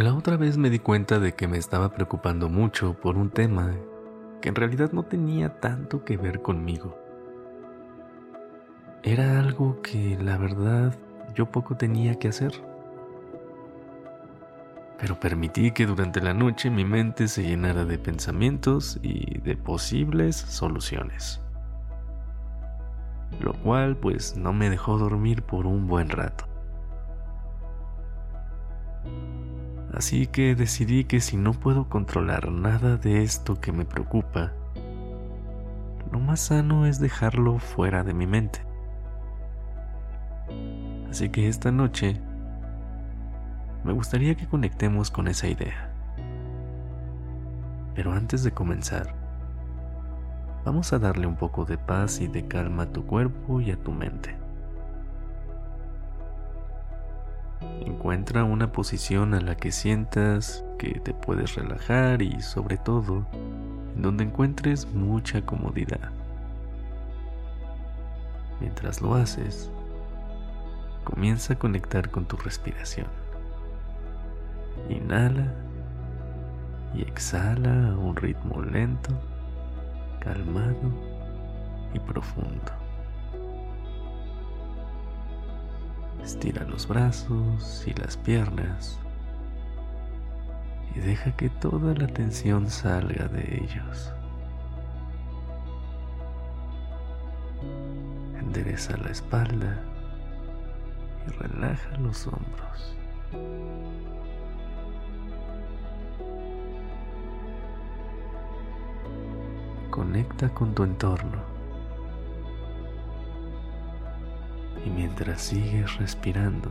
La otra vez me di cuenta de que me estaba preocupando mucho por un tema que en realidad no tenía tanto que ver conmigo. Era algo que la verdad yo poco tenía que hacer. Pero permití que durante la noche mi mente se llenara de pensamientos y de posibles soluciones. Lo cual pues no me dejó dormir por un buen rato. Así que decidí que si no puedo controlar nada de esto que me preocupa, lo más sano es dejarlo fuera de mi mente. Así que esta noche me gustaría que conectemos con esa idea. Pero antes de comenzar, vamos a darle un poco de paz y de calma a tu cuerpo y a tu mente. Encuentra una posición a la que sientas que te puedes relajar y sobre todo en donde encuentres mucha comodidad. Mientras lo haces, comienza a conectar con tu respiración. Inhala y exhala a un ritmo lento, calmado y profundo. Estira los brazos y las piernas y deja que toda la tensión salga de ellos. Endereza la espalda y relaja los hombros. Conecta con tu entorno. Y mientras sigues respirando,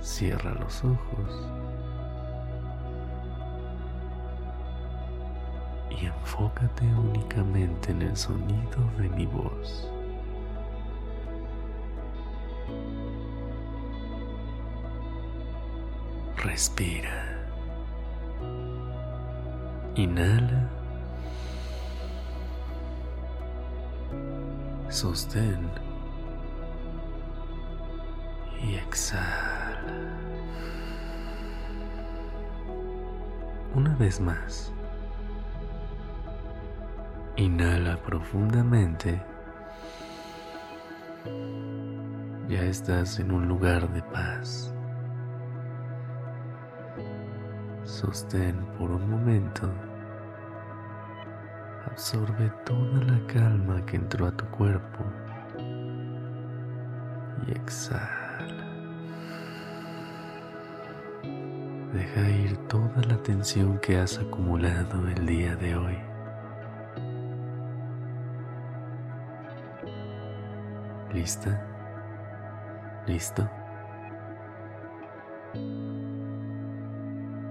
cierra los ojos y enfócate únicamente en el sonido de mi voz. Respira. Inhala. Sostén. Y exhala. Una vez más. Inhala profundamente. Ya estás en un lugar de paz. Sostén por un momento Absorbe toda la calma que entró a tu cuerpo y exhala. Deja ir toda la tensión que has acumulado el día de hoy. ¿Lista? ¿Listo?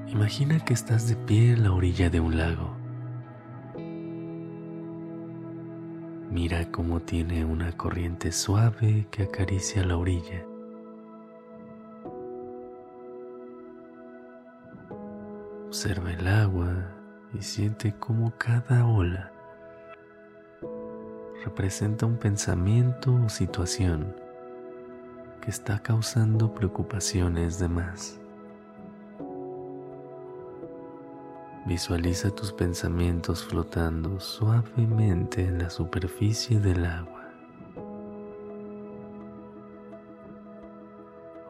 Imagina que estás de pie en la orilla de un lago. Mira cómo tiene una corriente suave que acaricia la orilla. Observa el agua y siente cómo cada ola representa un pensamiento o situación que está causando preocupaciones de más. Visualiza tus pensamientos flotando suavemente en la superficie del agua.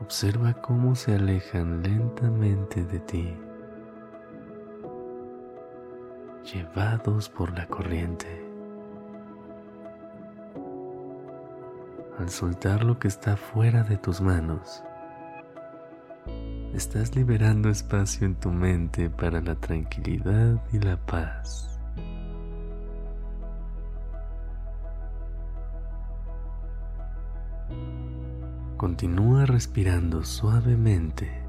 Observa cómo se alejan lentamente de ti, llevados por la corriente. Al soltar lo que está fuera de tus manos, estás liberando espacio en tu mente para la tranquilidad y la paz. Continúa respirando suavemente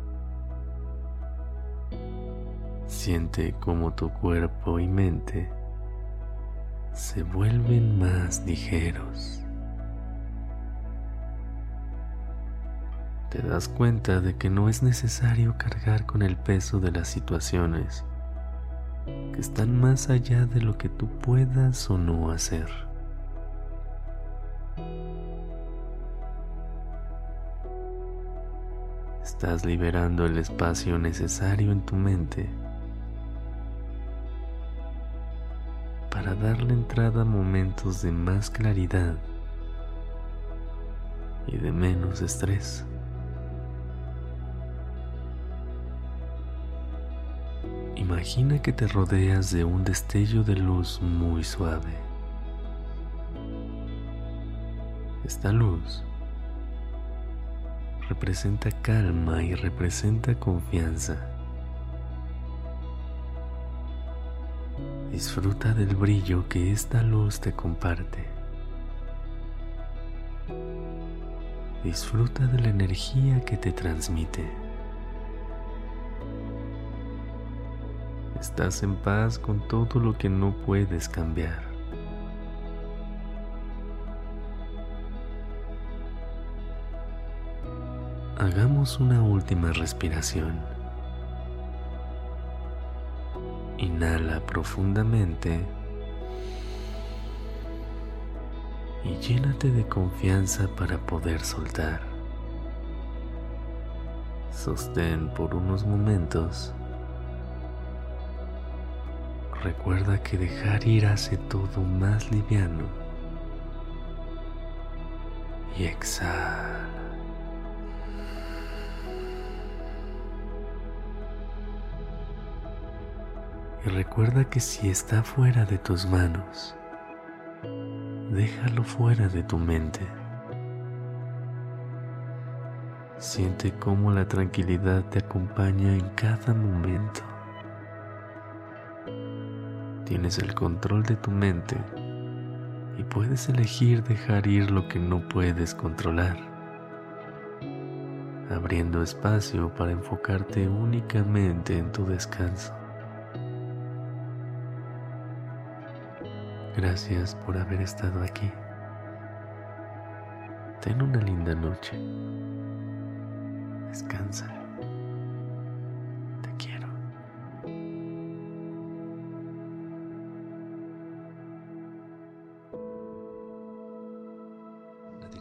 Siente cómo tu cuerpo y mente se vuelven más ligeros. Te das cuenta de que no es necesario cargar con el peso de las situaciones que están más allá de lo que tú puedas o no hacer. Estás liberando el espacio necesario en tu mente para darle entrada a momentos de más claridad y de menos estrés. Imagina que te rodeas de un destello de luz muy suave. Esta luz representa calma y representa confianza. Disfruta del brillo que esta luz te comparte. Disfruta de la energía que te transmite. Estás en paz con todo lo que no puedes cambiar. Hagamos una última respiración. Inhala profundamente y llénate de confianza para poder soltar. Sostén por unos momentos. Recuerda que dejar ir hace todo más liviano. Y exhala. Y recuerda que si está fuera de tus manos, déjalo fuera de tu mente. Siente cómo la tranquilidad te acompaña en cada momento. Tienes el control de tu mente y puedes elegir dejar ir lo que no puedes controlar, abriendo espacio para enfocarte únicamente en tu descanso. Gracias por haber estado aquí. Ten una linda noche. Descansa.